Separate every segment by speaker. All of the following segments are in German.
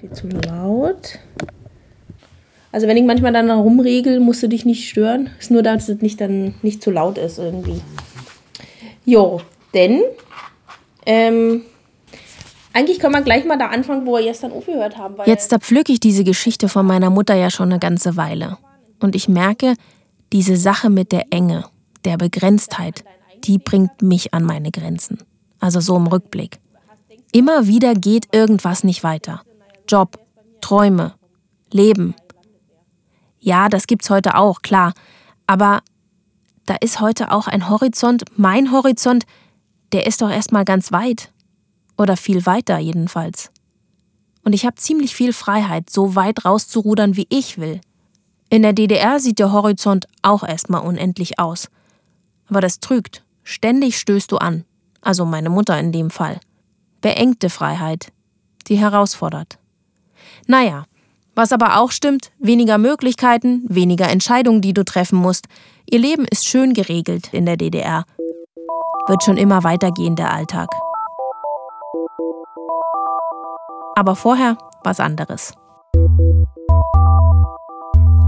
Speaker 1: Viel zu laut. Also wenn ich manchmal dann rumregel, musst du dich nicht stören. Ist nur, dass es nicht dann nicht zu laut ist irgendwie. Jo, denn ähm, eigentlich können wir gleich mal da anfangen, wo wir gestern aufgehört haben.
Speaker 2: Jetzt da pflücke ich diese Geschichte von meiner Mutter ja schon eine ganze Weile. Und ich merke, diese Sache mit der Enge, der Begrenztheit, die bringt mich an meine Grenzen. Also so im Rückblick. Immer wieder geht irgendwas nicht weiter. Job, Träume, Leben. Ja, das gibt's heute auch, klar. Aber da ist heute auch ein Horizont, mein Horizont, der ist doch erstmal ganz weit. Oder viel weiter jedenfalls. Und ich habe ziemlich viel Freiheit, so weit rauszurudern, wie ich will. In der DDR sieht der Horizont auch erstmal unendlich aus. Aber das trügt. Ständig stößt du an. Also meine Mutter in dem Fall. Beengte Freiheit, die herausfordert. Naja, was aber auch stimmt, weniger Möglichkeiten, weniger Entscheidungen, die du treffen musst. Ihr Leben ist schön geregelt in der DDR. Wird schon immer weitergehen, der Alltag. Aber vorher was anderes.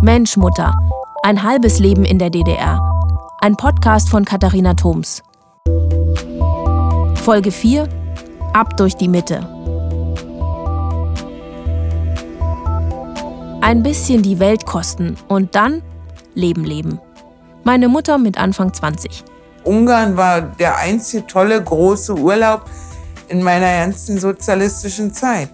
Speaker 2: Mensch, Mutter. Ein halbes Leben in der DDR. Ein Podcast von Katharina Thoms. Folge 4. Ab durch die Mitte. Ein bisschen die Welt kosten und dann Leben leben. Meine Mutter mit Anfang 20.
Speaker 3: Ungarn war der einzige tolle große Urlaub in meiner ganzen sozialistischen Zeit,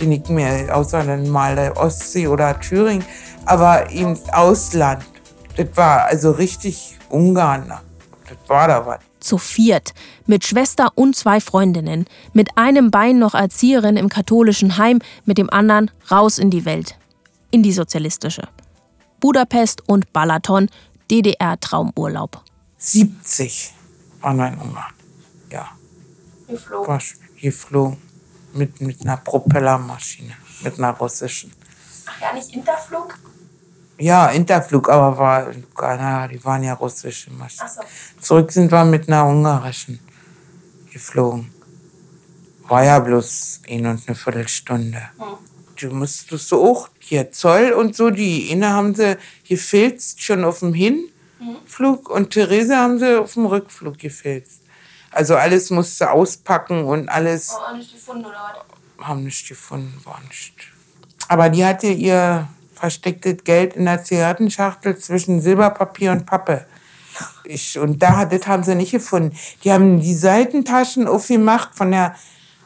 Speaker 3: den ich mir außer dann mal der Ostsee oder Thüringen aber im Ausland. Das war also richtig Ungarn. Das war da was.
Speaker 2: Zu viert, mit Schwester und zwei Freundinnen, mit einem Bein noch Erzieherin im katholischen Heim, mit dem anderen raus in die Welt. In die sozialistische. Budapest und Balaton, DDR-Traumurlaub.
Speaker 3: 70 waren wir in Ungarn. Ja.
Speaker 1: Geflogen.
Speaker 3: War geflogen. Mit, mit einer Propellermaschine, mit einer russischen.
Speaker 1: Ach ja, nicht Interflug?
Speaker 3: Ja, Interflug, aber war, na, die waren ja russische Maschinen.
Speaker 1: So.
Speaker 3: Zurück sind wir mit einer ungarischen geflogen. War ja bloß ein und eine Viertelstunde.
Speaker 1: Hm.
Speaker 3: Du musstest so auch hier Zoll und so, die eine haben sie gefilzt schon auf dem Hinflug und Therese haben sie auf dem Rückflug gefilzt. Also alles musste auspacken und alles
Speaker 1: Oh, nicht gefunden, oder was?
Speaker 3: haben nicht gefunden, war nicht. Aber die hatte ihr verstecktes Geld in der Zigarettenschachtel zwischen Silberpapier und Pappe. Ich, und da, hat- das haben sie nicht gefunden. Die haben die Seitentaschen aufgemacht von der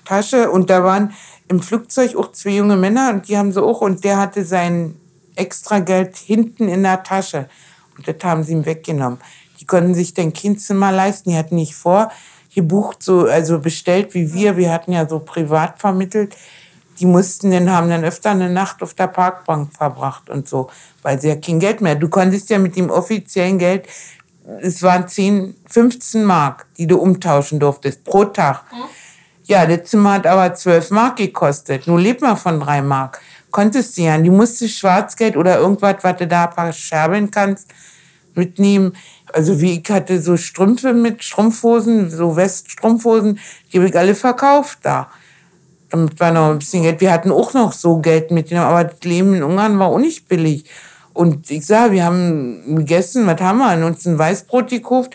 Speaker 3: Tasche und da waren im Flugzeug auch zwei junge Männer und die haben sie auch und der hatte sein extra Geld hinten in der Tasche und das haben sie ihm weggenommen. Die konnten sich dann kein Zimmer leisten, die hatten nicht vor gebucht, so, also bestellt wie wir, wir hatten ja so privat vermittelt. Die mussten dann, haben dann öfter eine Nacht auf der Parkbank verbracht und so, weil sie ja kein Geld mehr. Du konntest ja mit dem offiziellen Geld, es waren 10, 15 Mark, die du umtauschen durftest pro Tag. Ja, das Zimmer hat aber 12 Mark gekostet. Nun lebt man von 3 Mark. Konntest du ja. Die musstest Schwarzgeld oder irgendwas, was du da ein paar scherbeln kannst, mitnehmen. Also wie ich hatte so Strümpfe mit Strumpfhosen, so Weststrumpfhosen, die habe ich alle verkauft da. Damit war noch ein bisschen Geld. Wir hatten auch noch so Geld mitgenommen, aber das Leben in Ungarn war auch nicht billig. Und ich sage, wir haben gegessen, was haben wir? Uns ein Weißbrot gekauft,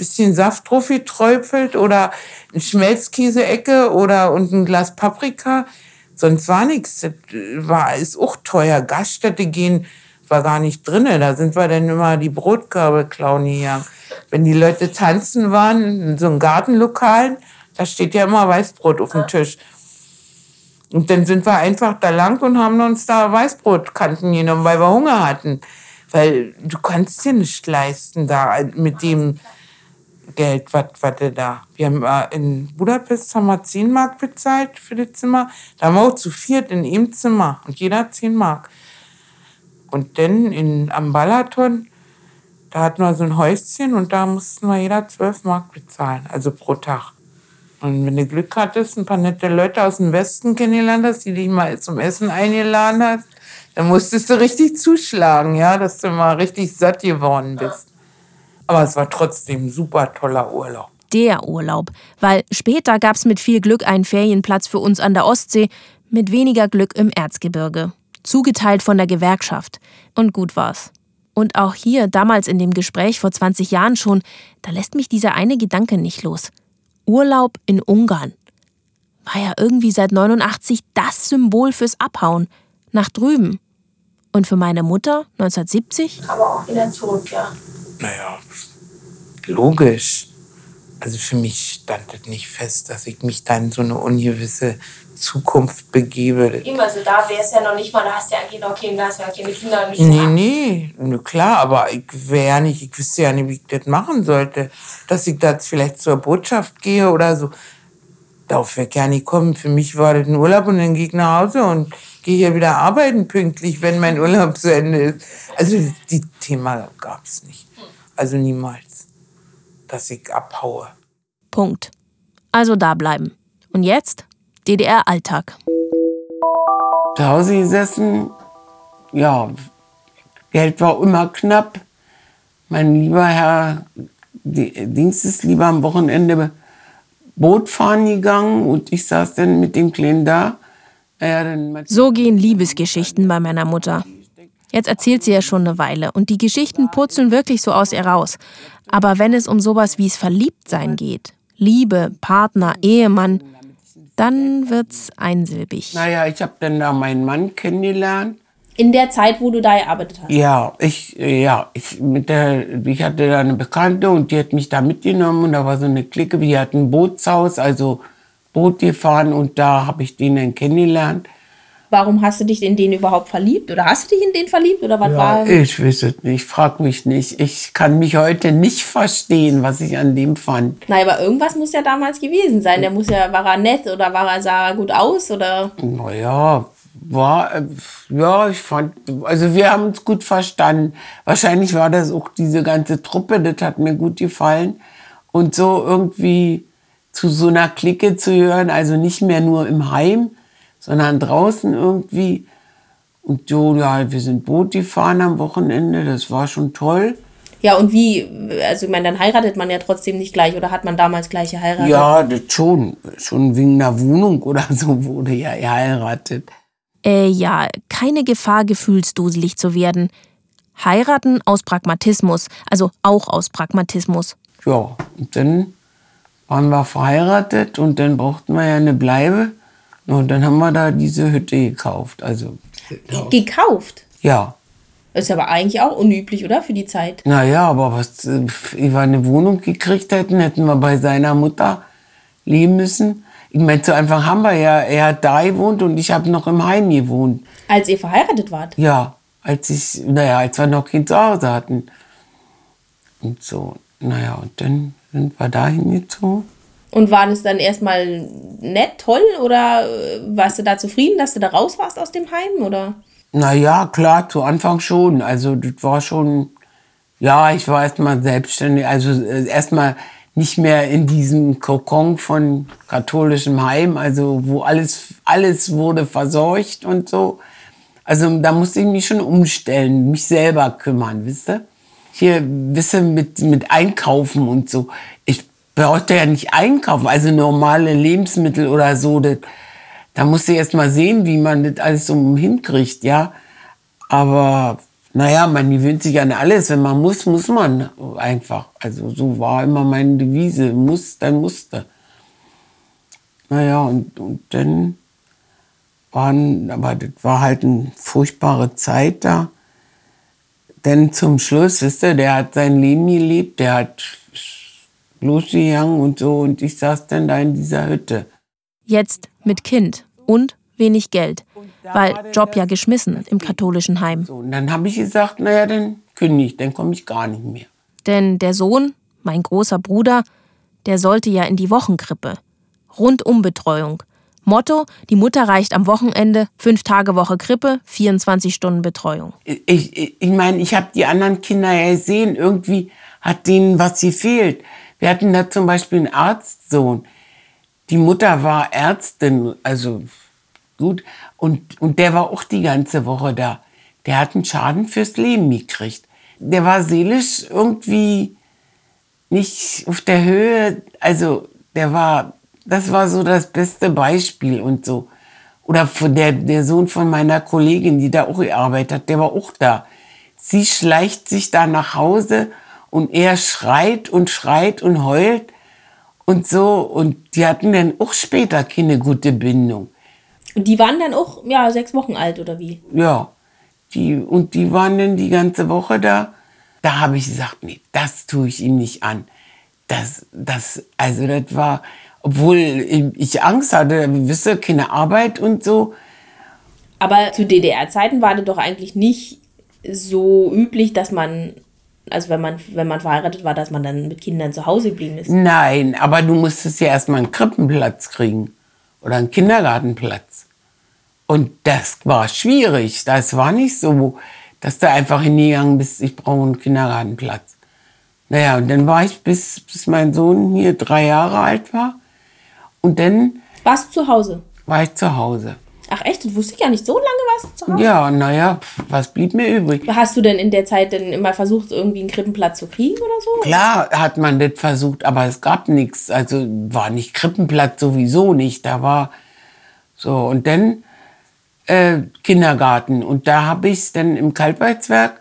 Speaker 3: bisschen Saft drauf geträufelt oder eine Schmelzkäse-Ecke oder und ein Glas Paprika. Sonst war nichts. Das war, ist auch teuer. Gaststätte gehen war gar nicht drin. Da sind wir dann immer die Brotkörbe klauen gegangen. Wenn die Leute tanzen waren, in so einem Gartenlokal, da steht ja immer Weißbrot auf dem Tisch. Und dann sind wir einfach da lang und haben uns da Weißbrotkanten genommen, weil wir Hunger hatten. Weil du kannst dir nicht leisten da mit dem Geld, was du da. Wir haben äh, in Budapest haben wir 10 Mark bezahlt für das Zimmer. Da haben wir auch zu viert in einem Zimmer und jeder 10 Mark. Und dann in, am Balaton, da hatten wir so ein Häuschen und da mussten wir jeder 12 Mark bezahlen, also pro Tag. Und wenn du Glück hattest, ein paar nette Leute aus dem Westen kennengelernt hast, die dich mal zum Essen eingeladen hast, dann musstest du richtig zuschlagen, ja, dass du mal richtig satt geworden bist. Aber es war trotzdem ein super toller Urlaub.
Speaker 2: Der Urlaub, weil später gab's mit viel Glück einen Ferienplatz für uns an der Ostsee mit weniger Glück im Erzgebirge, zugeteilt von der Gewerkschaft. Und gut war's. Und auch hier, damals in dem Gespräch vor 20 Jahren schon, da lässt mich dieser eine Gedanke nicht los. Urlaub in Ungarn. War ja irgendwie seit 89 das Symbol fürs Abhauen. Nach drüben. Und für meine Mutter 1970?
Speaker 1: Aber auch wieder zurück, ja.
Speaker 3: Naja, logisch. Also für mich stand es nicht fest, dass ich mich dann in so eine ungewisse Zukunft begebe.
Speaker 1: Immer so, da wäre es ja noch nicht mal, da hast du ja eigentlich noch Kinder, hast ja keine Kinder. Nicht
Speaker 3: nee, nee, klar, aber ich wäre ja nicht, ich wüsste ja nicht, wie ich das machen sollte. Dass ich da vielleicht zur Botschaft gehe oder so. Darauf wäre gar nicht kommen. Für mich war das ein Urlaub und dann gehe ich nach Hause und gehe hier wieder arbeiten pünktlich, wenn mein Urlaub zu Ende ist. Also die Thema gab es nicht. Also niemals, dass ich abhaue.
Speaker 2: Punkt. Also da bleiben. Und jetzt DDR-Alltag.
Speaker 4: Zu Hause gesessen, ja, Geld war immer knapp. Mein lieber Herr Dings ist lieber am Wochenende Boot fahren gegangen und ich saß dann mit dem Kleinen da.
Speaker 2: So gehen Liebesgeschichten bei meiner Mutter. Jetzt erzählt sie ja schon eine Weile und die Geschichten purzeln wirklich so aus ihr raus. Aber wenn es um sowas wie es Verliebtsein geht, Liebe, Partner, Ehemann, dann wird's einsilbig.
Speaker 4: Naja, ich habe dann da meinen Mann kennengelernt.
Speaker 1: In der Zeit, wo du da gearbeitet hast?
Speaker 4: Ja, ich, ja, ich, mit der, ich hatte da eine Bekannte und die hat mich da mitgenommen und da war so eine Clique, die hat ein Bootshaus, also Boot gefahren und da habe ich den dann kennengelernt.
Speaker 1: Warum hast du dich in den überhaupt verliebt? Oder hast du dich in den verliebt? Oder was
Speaker 4: ja,
Speaker 1: war?
Speaker 4: Ich weiß es nicht, frag mich nicht. Ich kann mich heute nicht verstehen, was ich an dem fand.
Speaker 1: Nein, aber irgendwas muss ja damals gewesen sein. Der muss ja, war er nett oder war er, sah er gut aus? Oder?
Speaker 4: Naja, war, ja, ich fand, also wir haben uns gut verstanden. Wahrscheinlich war das auch diese ganze Truppe, das hat mir gut gefallen. Und so irgendwie zu so einer Clique zu hören, also nicht mehr nur im Heim, sondern draußen irgendwie. Und so, ja, wir sind Boot gefahren am Wochenende, das war schon toll.
Speaker 1: Ja, und wie, also ich meine, dann heiratet man ja trotzdem nicht gleich oder hat man damals gleich geheiratet?
Speaker 4: Ja, das schon. Schon wegen einer Wohnung oder so wurde ja geheiratet.
Speaker 2: Äh, ja, keine Gefahr, gefühlsduselig zu werden. Heiraten aus Pragmatismus, also auch aus Pragmatismus.
Speaker 4: Ja, und dann waren wir verheiratet und dann brauchten wir ja eine Bleibe. Und dann haben wir da diese Hütte gekauft. Also,
Speaker 1: gekauft?
Speaker 4: Ja.
Speaker 1: Ist aber eigentlich auch unüblich, oder? Für die Zeit.
Speaker 4: Naja, aber was äh, wir eine Wohnung gekriegt hätten, hätten wir bei seiner Mutter leben müssen. Ich meine, zu Anfang haben wir ja, er hat da gewohnt und ich habe noch im Heim gewohnt.
Speaker 1: Als ihr verheiratet wart?
Speaker 4: Ja, als ich, naja, als wir noch Kind zu Hause hatten. Und so, naja, und dann sind wir da hingezogen.
Speaker 1: Und war das dann erstmal nett, toll oder äh, warst du da zufrieden, dass du da raus warst aus dem Heim? Oder?
Speaker 4: Naja, klar, zu Anfang schon. Also das war schon, ja, ich war erstmal selbstständig, also äh, erstmal nicht mehr in diesem Kokon von katholischem Heim, also wo alles, alles wurde versorgt und so. Also da musste ich mich schon umstellen, mich selber kümmern, wisst ihr? Hier, wisst ihr, mit, mit Einkaufen und so. Ich brauchte ja nicht einkaufen, also normale Lebensmittel oder so. Das, da musste ich erst mal sehen, wie man das alles so hinkriegt, ja. Aber naja, man gewöhnt sich an alles. Wenn man muss, muss man einfach. Also so war immer meine Devise. Muss, dann musste. Naja, und, und dann waren, aber das war halt eine furchtbare Zeit da. Denn zum Schluss, wisst ihr, der hat sein Leben gelebt, der hat losgegangen und so und ich saß dann da in dieser Hütte.
Speaker 2: Jetzt mit Kind und wenig Geld, weil Job ja geschmissen im katholischen Heim.
Speaker 4: So, und dann habe ich gesagt, naja, dann kündige ich, dann komme ich gar nicht mehr.
Speaker 2: Denn der Sohn, mein großer Bruder, der sollte ja in die Wochenkrippe. Rundumbetreuung. Motto, die Mutter reicht am Wochenende, fünf Tage Woche Krippe, 24 Stunden Betreuung.
Speaker 4: Ich meine, ich, mein, ich habe die anderen Kinder ja gesehen, irgendwie hat denen was gefehlt. Wir hatten da zum Beispiel einen Arztsohn. Die Mutter war Ärztin, also gut, und, und der war auch die ganze Woche da. Der hat einen Schaden fürs Leben gekriegt. Der war seelisch irgendwie nicht auf der Höhe, also der war, das war so das beste Beispiel und so. Oder der, der Sohn von meiner Kollegin, die da auch gearbeitet hat, der war auch da. Sie schleicht sich da nach Hause und er schreit und schreit und heult und so. Und die hatten dann auch später keine gute Bindung.
Speaker 1: Und die waren dann auch, ja, sechs Wochen alt oder wie?
Speaker 4: Ja. Die, und die waren dann die ganze Woche da. Da habe ich gesagt, nee, das tue ich ihm nicht an. Das, das, also das war, obwohl ich Angst hatte, wisst ihr, keine Arbeit und so.
Speaker 1: Aber zu DDR-Zeiten war das doch eigentlich nicht so üblich, dass man, also wenn man, wenn man verheiratet war, dass man dann mit Kindern zu Hause geblieben ist.
Speaker 4: Nein, aber du musstest ja erstmal einen Krippenplatz kriegen oder einen Kindergartenplatz. Und das war schwierig. Das war nicht so, dass du einfach hingegangen bist, ich brauche einen Kindergartenplatz. Naja, und dann war ich, bis, bis mein Sohn hier drei Jahre alt war. Und dann.
Speaker 1: Warst du zu Hause?
Speaker 4: War ich zu Hause.
Speaker 1: Ach echt? Das wusste ich ja nicht. So lange warst du zu Hause?
Speaker 4: Ja, naja, was blieb mir übrig?
Speaker 1: Hast du denn in der Zeit denn immer versucht, irgendwie einen Krippenplatz zu kriegen oder so?
Speaker 4: Klar hat man das versucht, aber es gab nichts. Also war nicht Krippenplatz sowieso nicht. Da war so. Und dann äh, Kindergarten. Und da habe ich es dann im Kaltweidswerk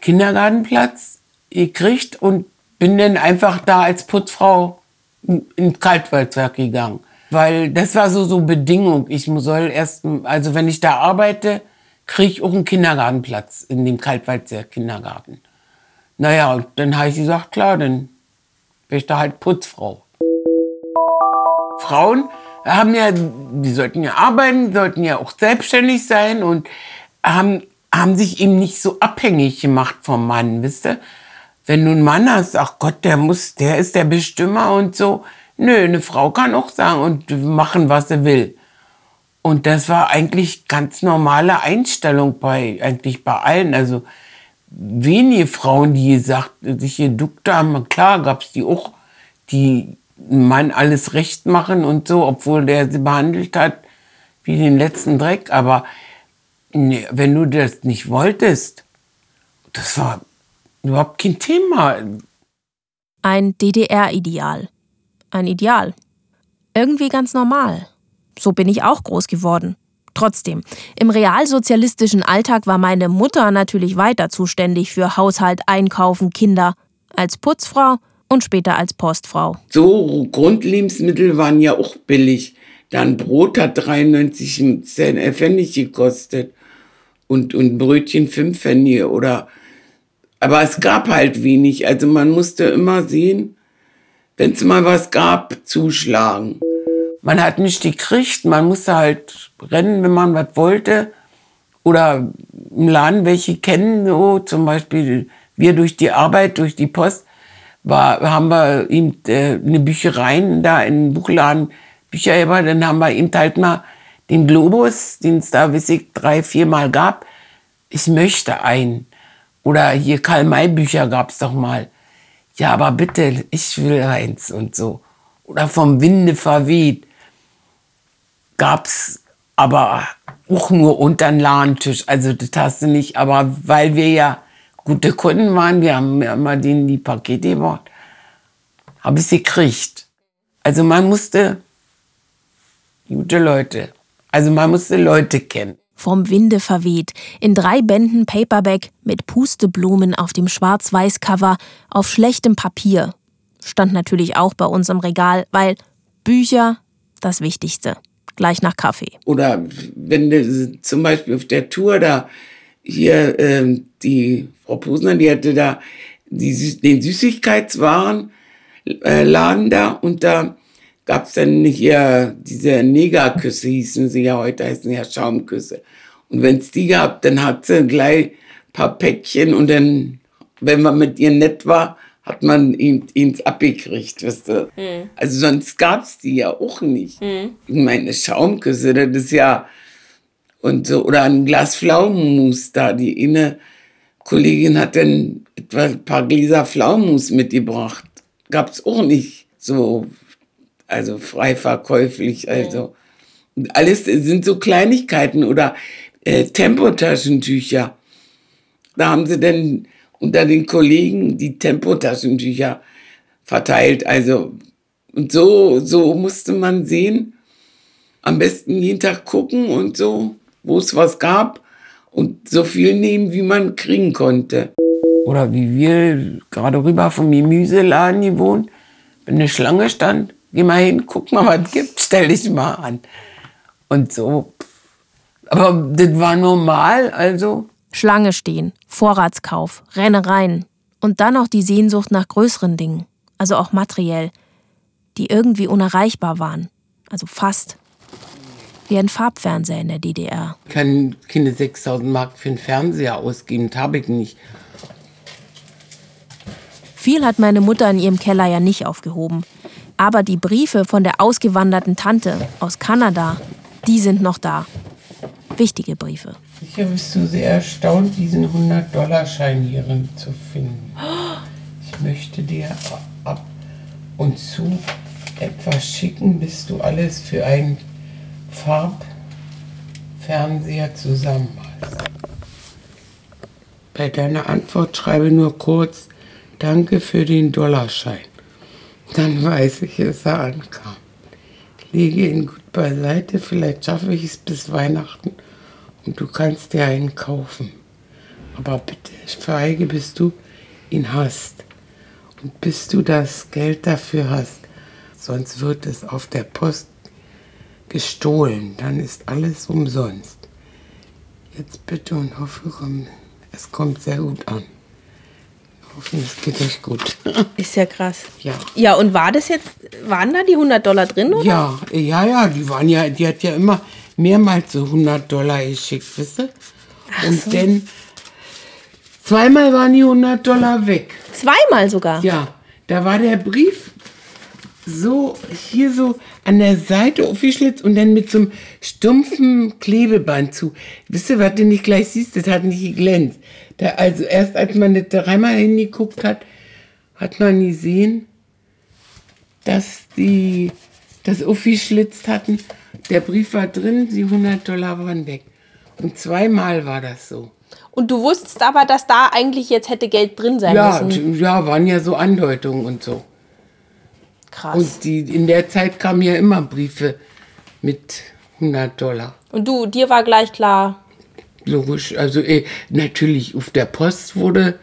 Speaker 4: Kindergartenplatz gekriegt und bin dann einfach da als Putzfrau ins Kaltwaldswerk gegangen. Weil das war so, so Bedingung. Ich soll erst, also wenn ich da arbeite, kriege ich auch einen Kindergartenplatz in dem Kaltwaldswerk Kindergarten. Naja, und dann habe ich gesagt, klar, dann bin ich da halt Putzfrau. Frauen haben ja, die sollten ja arbeiten, sollten ja auch selbstständig sein und haben, haben sich eben nicht so abhängig gemacht vom Mann, wisst ihr? Wenn du einen Mann hast, ach Gott, der muss, der ist der Bestimmer und so. Nö, eine Frau kann auch sagen und machen, was sie will. Und das war eigentlich ganz normale Einstellung bei, eigentlich bei allen. Also wenige Frauen, die gesagt, sich geduckt haben. Klar gab es die auch, die Mann alles recht machen und so, obwohl der sie behandelt hat wie den letzten Dreck. Aber nee, wenn du das nicht wolltest, das war überhaupt kein Thema.
Speaker 2: Ein DDR-Ideal. Ein Ideal. Irgendwie ganz normal. So bin ich auch groß geworden. Trotzdem, im realsozialistischen Alltag war meine Mutter natürlich weiter zuständig für Haushalt, Einkaufen, Kinder, als Putzfrau und später als Postfrau.
Speaker 4: So Grundlebensmittel waren ja auch billig. Dann Brot hat 93 Pfennig gekostet und, und Brötchen 5 Pfennig oder aber es gab halt wenig. Also man musste immer sehen, wenn es mal was gab, zuschlagen. Man hat nicht gekriegt, man musste halt rennen, wenn man was wollte. Oder im Laden welche kennen, so zum Beispiel wir durch die Arbeit, durch die Post, war, haben wir ihm äh, eine Bücherei da in den Buchladen Bücher über, dann haben wir ihm halt mal den Globus, den es da, weiß ich, drei, vier Mal gab. Ich möchte einen. Oder hier Karl-May-Bücher gab es doch mal. Ja, aber bitte, ich will eins und so. Oder vom Winde verweht. Gab es aber auch nur unter den Ladentisch. Also das hast du nicht. Aber weil wir ja gute Kunden waren, wir haben ja immer denen die Pakete gebracht, habe ich sie gekriegt. Also man musste gute Leute, also man musste Leute kennen
Speaker 2: vom Winde verweht, in drei Bänden Paperback mit Pusteblumen auf dem Schwarz-Weiß-Cover auf schlechtem Papier. Stand natürlich auch bei uns im Regal, weil Bücher das Wichtigste. Gleich nach Kaffee.
Speaker 4: Oder wenn du zum Beispiel auf der Tour da hier äh, die Frau Posner, die hatte da die, den Süßigkeitswarenladen äh, da und da gab es dann hier diese Negerküsse, hießen sie ja heute, heißen ja Schaumküsse. Und wenn es die gab, dann hat sie gleich ein paar Päckchen und dann, wenn man mit ihr nett war, hat man ihn ins abgekriegt, wisst ihr. Mhm. Also sonst gab es die ja auch nicht. Mhm. Ich meine, Schaumküsse, das ist ja und so, oder ein Glas Pflaumenmus da. Die eine Kollegin hat dann etwa ein paar Gläser Pflaumenmus mitgebracht. Gab es auch nicht so also frei verkäuflich, also. Und alles sind so Kleinigkeiten oder äh, Tempotaschentücher. Da haben sie dann unter den Kollegen die am besten jeden Tag gucken und so, wo es was gab und so viel nehmen, wie man kriegen konnte. Oder wie wir gerade rüber vom Gemüseladen gewohnt, wenn eine Schlange stand, geh mal hin, guck mal, was gibt, stell dich mal an. Und so. Aber das war normal, also.
Speaker 2: Schlange stehen, Vorratskauf, Rennereien und dann auch die Sehnsucht nach größeren Dingen, also auch materiell, die irgendwie unerreichbar waren, also fast. Wie ein Farbfernseher in der DDR.
Speaker 4: Ich kann keine 6000 Mark für einen Fernseher ausgeben, das habe ich nicht.
Speaker 2: Viel hat meine Mutter in ihrem Keller ja nicht aufgehoben. Aber die Briefe von der ausgewanderten Tante aus Kanada, die sind noch da. Wichtige Briefe.
Speaker 4: Sicher bist du sehr erstaunt, diesen 100-Dollar-Schein hierin zu finden. Ich möchte dir ab und zu etwas schicken, bis du alles für einen Farbfernseher zusammen hast. Bei deiner Antwort schreibe nur kurz Danke für den Dollarschein. Dann weiß ich, dass er ankam. Lege ihn gut beiseite, vielleicht schaffe ich es bis Weihnachten und du kannst dir einen kaufen. Aber bitte schweige, bis du ihn hast und bis du das Geld dafür hast. Sonst wird es auf der Post gestohlen. Dann ist alles umsonst. Jetzt bitte und hoffe, es kommt sehr gut an. Es geht euch gut.
Speaker 1: Ist ja krass.
Speaker 4: Ja.
Speaker 1: Ja, und war das jetzt, waren da die 100 Dollar drin, oder?
Speaker 4: Ja, ja, ja, die waren ja, die hat ja immer mehrmals so 100 Dollar geschickt, wisst ihr? Und
Speaker 1: so.
Speaker 4: dann zweimal waren die 100 Dollar weg.
Speaker 1: Zweimal sogar.
Speaker 4: Ja, da war der Brief so hier so an der Seite aufgeschlitzt und dann mit so einem stumpfen Klebeband zu. Wisst ihr, was du nicht gleich siehst, das hat nicht geglänzt. Da, also erst als man das dreimal hingeguckt hat, hat man gesehen, dass die das aufgeschlitzt hatten. Der Brief war drin, die 100 Dollar waren weg. Und zweimal war das so.
Speaker 1: Und du wusstest aber, dass da eigentlich jetzt hätte Geld drin sein
Speaker 4: Ja,
Speaker 1: müssen.
Speaker 4: ja, waren ja so Andeutungen und so.
Speaker 1: Krass.
Speaker 4: Und die, in der Zeit kamen ja immer Briefe mit 100 Dollar.
Speaker 1: Und du, dir war gleich klar,
Speaker 4: Logisch, also eh, natürlich auf der Post wurde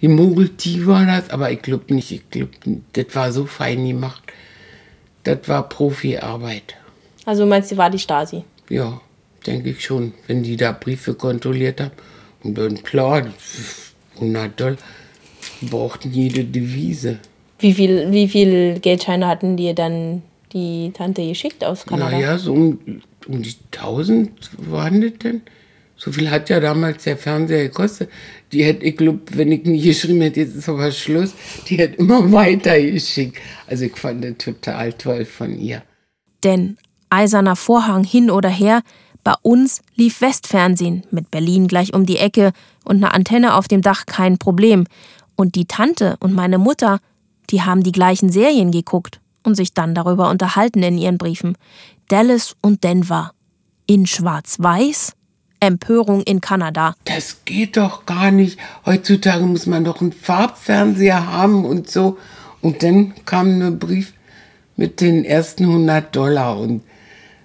Speaker 4: gemogelt, die war das, aber ich glaube nicht, ich glaube, das war so fein gemacht. Das war Profiarbeit.
Speaker 1: also du meinst, die war die Stasi.
Speaker 4: Ja, denke ich schon, wenn die da Briefe kontrolliert haben. Und dann klar, 100 Dollar, brauchten jede Devise.
Speaker 1: Wie viel, wie viel Geldscheine hatten dir dann die Tante geschickt aus Kanada?
Speaker 4: Naja, so um, um die 1000 waren das denn? So viel hat ja damals der Fernseher gekostet. Die hätte, ich glaube, wenn ich nicht geschrieben hätte, jetzt ist aber Schluss, die hätte immer weiter geschickt. Also ich fand das total toll von ihr.
Speaker 2: Denn eiserner Vorhang hin oder her, bei uns lief Westfernsehen mit Berlin gleich um die Ecke und eine Antenne auf dem Dach kein Problem. Und die Tante und meine Mutter, die haben die gleichen Serien geguckt und sich dann darüber unterhalten in ihren Briefen. Dallas und Denver. In Schwarz-Weiß, Empörung in Kanada.
Speaker 4: Das geht doch gar nicht. Heutzutage muss man doch einen Farbfernseher haben und so. Und dann kam ein Brief mit den ersten 100 Dollar und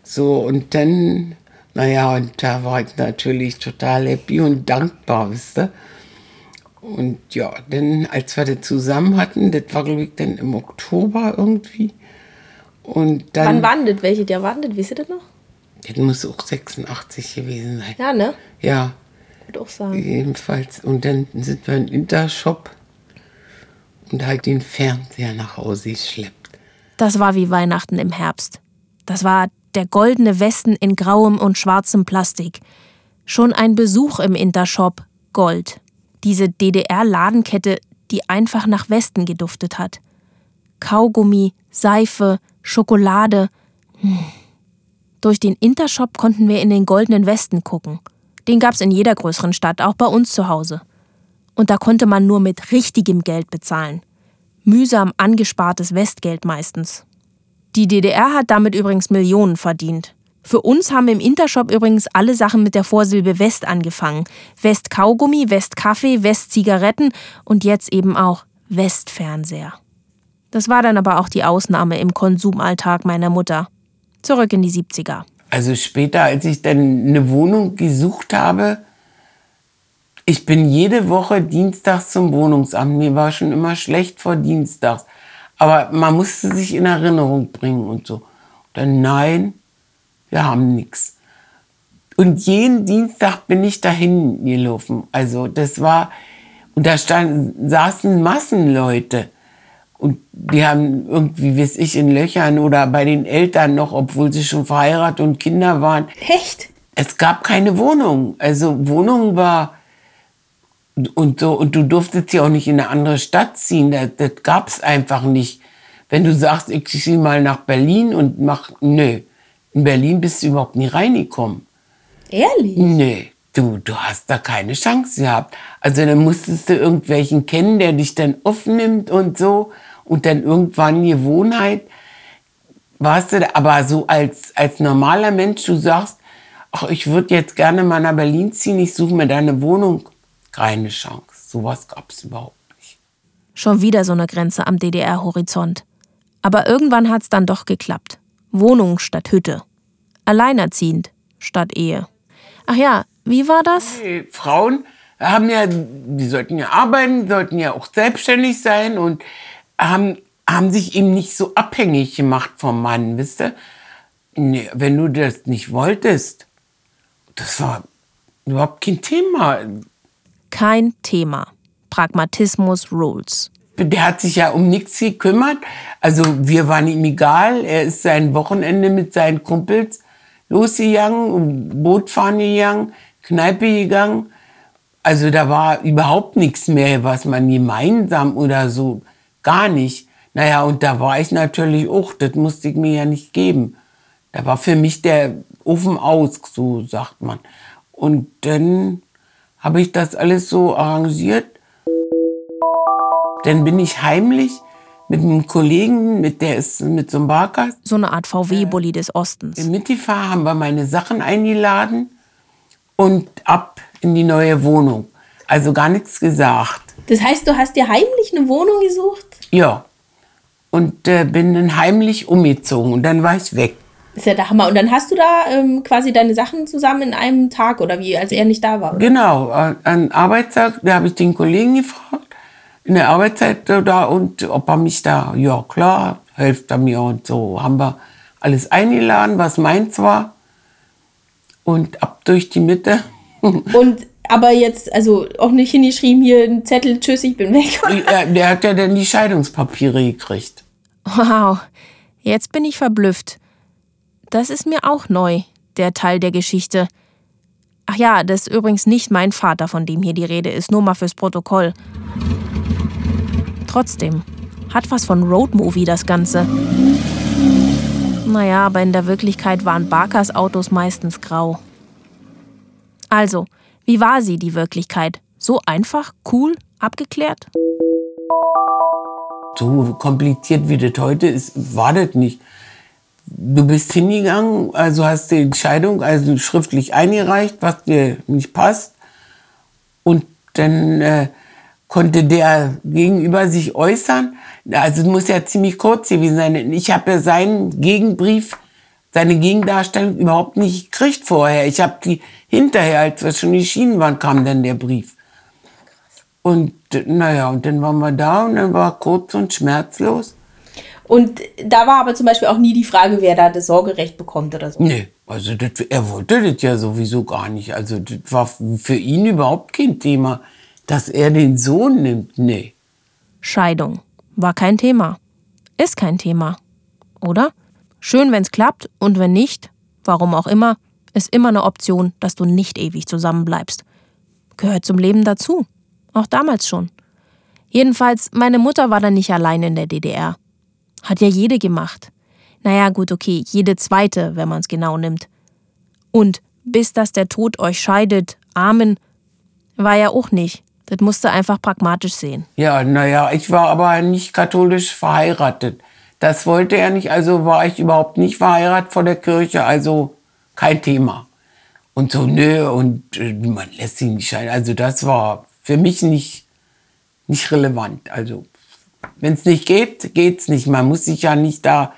Speaker 4: so. Und dann, naja, und da war ich natürlich total happy und dankbar, wisst ihr. Und ja, dann, als wir das zusammen hatten, das war, glaube ich, dann im Oktober irgendwie. Und dann,
Speaker 1: Wann waren das? Welche der waren das? Wisst ihr das noch?
Speaker 4: Das muss auch 86 gewesen sein.
Speaker 1: Ja, ne?
Speaker 4: Ja.
Speaker 1: Würde auch sagen.
Speaker 4: Jedenfalls. Und dann sind wir in den Intershop und halt den Fernseher nach Hause geschleppt.
Speaker 2: Das war wie Weihnachten im Herbst. Das war der goldene Westen in grauem und schwarzem Plastik. Schon ein Besuch im Intershop Gold. Diese DDR-Ladenkette, die einfach nach Westen geduftet hat. Kaugummi, Seife, Schokolade. Hm. Durch den Intershop konnten wir in den goldenen Westen gucken. Den gab's in jeder größeren Stadt, auch bei uns zu Hause. Und da konnte man nur mit richtigem Geld bezahlen. Mühsam angespartes Westgeld meistens. Die DDR hat damit übrigens Millionen verdient. Für uns haben im Intershop übrigens alle Sachen mit der Vorsilbe West angefangen. West Kaugummi, West Kaffee, West Zigaretten und jetzt eben auch Westfernseher. Das war dann aber auch die Ausnahme im Konsumalltag meiner Mutter. Zurück in die 70er.
Speaker 4: Also später, als ich dann eine Wohnung gesucht habe, ich bin jede Woche dienstags zum Wohnungsamt. Mir war schon immer schlecht vor dienstags. Aber man musste sich in Erinnerung bringen und so. Dann nein, wir haben nichts. Und jeden Dienstag bin ich dahin gelaufen. Also das war, und da standen, saßen Massenleute. Und die haben irgendwie, weiß ich, in Löchern oder bei den Eltern noch, obwohl sie schon verheiratet und Kinder waren.
Speaker 1: Echt?
Speaker 4: Es gab keine Wohnung. Also Wohnung war und so und du durftest ja auch nicht in eine andere Stadt ziehen. Das, das gab es einfach nicht. Wenn du sagst, ich ziehe mal nach Berlin und mach, nö, in Berlin bist du überhaupt nie reingekommen.
Speaker 1: Ehrlich?
Speaker 4: Nee, du, du hast da keine Chance gehabt. Also dann musstest du irgendwelchen kennen, der dich dann aufnimmt und so. Und dann irgendwann Gewohnheit. Warst du da, aber so als, als normaler Mensch, du sagst, ach, ich würde jetzt gerne mal nach Berlin ziehen, ich suche mir da eine Wohnung. Keine Chance. Sowas gab es überhaupt nicht.
Speaker 2: Schon wieder so eine Grenze am DDR-Horizont. Aber irgendwann hat es dann doch geklappt. Wohnung statt Hütte. Alleinerziehend statt Ehe. Ach ja, wie war das?
Speaker 4: Die Frauen haben ja, die sollten ja arbeiten, sollten ja auch selbstständig sein und haben, haben sich eben nicht so abhängig gemacht vom Mann, wisst ihr? Nee, wenn du das nicht wolltest, das war überhaupt kein Thema.
Speaker 2: Kein Thema. Pragmatismus rules.
Speaker 4: Der hat sich ja um nichts gekümmert. Also wir waren ihm egal. Er ist sein Wochenende mit seinen Kumpels losgegangen, Boot fahren gegangen, Kneipe gegangen. Also da war überhaupt nichts mehr, was man gemeinsam oder so, gar nicht. Naja, und da war ich natürlich auch, das musste ich mir ja nicht geben. Da war für mich der Ofen aus, so sagt man. Und dann habe ich das alles so arrangiert. Dann bin ich heimlich mit einem Kollegen, mit der ist mit so einem Barkas.
Speaker 2: So eine Art VW-Bulli des Ostens.
Speaker 4: Im Mittifahr haben wir meine Sachen eingeladen und ab in die neue Wohnung. Also gar nichts gesagt.
Speaker 1: Das heißt, du hast dir heimlich eine Wohnung gesucht?
Speaker 4: Ja. Und äh, bin dann heimlich umgezogen und dann war ich weg.
Speaker 1: Das ist ja der Hammer. Und dann hast du da ähm, quasi deine Sachen zusammen in einem Tag oder wie, als er nicht da war? Oder?
Speaker 4: Genau, äh, an Arbeitstag, da habe ich den Kollegen gefragt, in der Arbeitszeit da und ob er mich da, ja klar, hilft er mir und so. Haben wir alles eingeladen, was meins war und ab durch die Mitte.
Speaker 1: Und aber jetzt, also auch nicht hingeschrieben, hier ein Zettel, tschüss, ich bin weg.
Speaker 4: der, der hat ja dann die Scheidungspapiere gekriegt.
Speaker 2: Wow, jetzt bin ich verblüfft. Das ist mir auch neu, der Teil der Geschichte. Ach ja, das ist übrigens nicht mein Vater, von dem hier die Rede ist, nur mal fürs Protokoll. Trotzdem, hat was von Roadmovie das Ganze. Naja, aber in der Wirklichkeit waren Barkers Autos meistens grau. Also, wie war sie, die Wirklichkeit? So einfach, cool, abgeklärt?
Speaker 4: So kompliziert wie das heute ist, war das nicht. Du bist hingegangen, also hast die Entscheidung also schriftlich eingereicht, was dir nicht passt. Und dann äh, konnte der Gegenüber sich äußern. Also es muss ja ziemlich kurz gewesen sein. Ich habe ja seinen Gegenbrief, seine Gegendarstellung überhaupt nicht gekriegt vorher. Ich habe die hinterher, als wir schon geschieden waren, kam dann der Brief. Und naja, und dann waren wir da und dann war kurz und schmerzlos.
Speaker 1: Und da war aber zum Beispiel auch nie die Frage, wer da das Sorgerecht bekommt oder so.
Speaker 4: Nee, also das, er wollte das ja sowieso gar nicht. Also das war für ihn überhaupt kein Thema, dass er den Sohn nimmt. Nee.
Speaker 2: Scheidung war kein Thema. Ist kein Thema. Oder? Schön, wenn's klappt und wenn nicht, warum auch immer, ist immer eine Option, dass du nicht ewig zusammenbleibst. Gehört zum Leben dazu. Auch damals schon. Jedenfalls, meine Mutter war dann nicht allein in der DDR. Hat ja jede gemacht. Naja, gut, okay, jede zweite, wenn man es genau nimmt. Und bis dass der Tod euch scheidet, Amen, war ja auch nicht. Das musste einfach pragmatisch sehen.
Speaker 4: Ja, naja, ich war aber nicht katholisch verheiratet. Das wollte er nicht, also war ich überhaupt nicht verheiratet vor der Kirche, also kein Thema. Und so, nö, und äh, man lässt sich nicht scheiden. Also das war für mich nicht, nicht relevant. Also wenn es nicht geht, geht's nicht. Man muss sich ja nicht da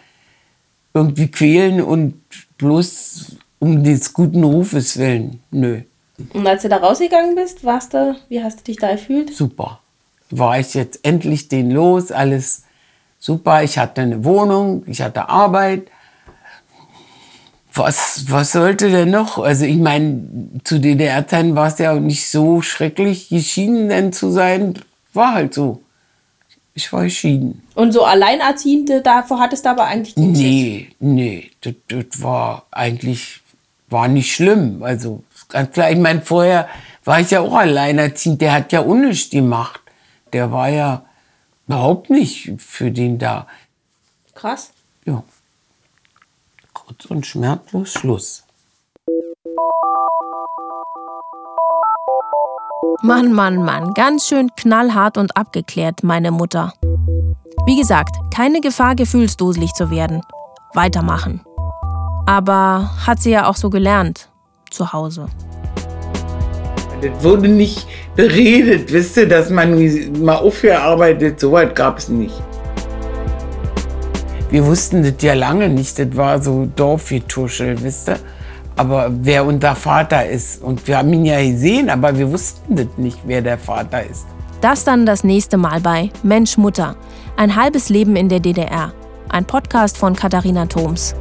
Speaker 4: irgendwie quälen und bloß um des guten Rufes willen. Nö.
Speaker 1: Und als du da rausgegangen bist, warst du, wie hast du dich da gefühlt?
Speaker 4: Super. War ich jetzt endlich den los, alles super. Ich hatte eine Wohnung, ich hatte Arbeit. Was, was sollte denn noch? Also ich meine, zu DDR-Zeiten war es ja auch nicht so schrecklich, geschieden denn zu sein. War halt so. Ich war geschieden.
Speaker 1: Und so Alleinerziehende, davor hattest du aber eigentlich nicht.
Speaker 4: Nee, nee, das, das war eigentlich, war nicht schlimm. Also ganz klar, ich meine, vorher war ich ja auch alleinerziehend, der hat ja unnüchts gemacht. Der war ja überhaupt nicht für den da.
Speaker 1: Krass.
Speaker 4: Ja. Kurz und schmerzlos Schluss.
Speaker 2: Mann, Mann, Mann, ganz schön knallhart und abgeklärt, meine Mutter. Wie gesagt, keine Gefahr, gefühlsduselig zu werden. Weitermachen. Aber hat sie ja auch so gelernt. Zu Hause.
Speaker 4: Das wurde nicht beredet, wisst ihr, dass man mal aufgearbeitet, so weit gab es nicht. Wir wussten das ja lange nicht, das war so Dorfgetuschel, wisst ihr. Aber wer unser Vater ist. Und wir haben ihn ja gesehen, aber wir wussten das nicht, wer der Vater ist.
Speaker 2: Das dann das nächste Mal bei Mensch Mutter. Ein halbes Leben in der DDR. Ein Podcast von Katharina Thoms.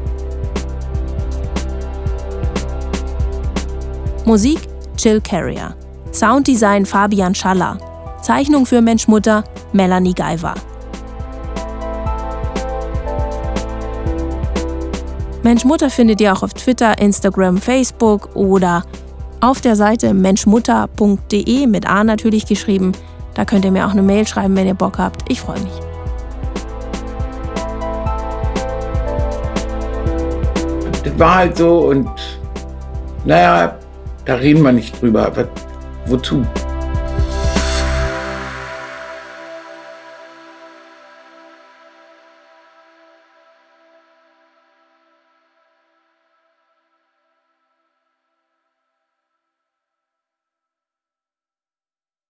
Speaker 2: Musik Chill Carrier. Sounddesign Fabian Schaller. Zeichnung für Mensch Mutter Melanie Geiver. Mensch Mutter findet ihr auch auf Twitter, Instagram, Facebook oder auf der Seite menschmutter.de mit A natürlich geschrieben. Da könnt ihr mir auch eine Mail schreiben, wenn ihr Bock habt. Ich freue mich.
Speaker 4: Das war halt so und naja, da reden wir nicht drüber. Aber wozu?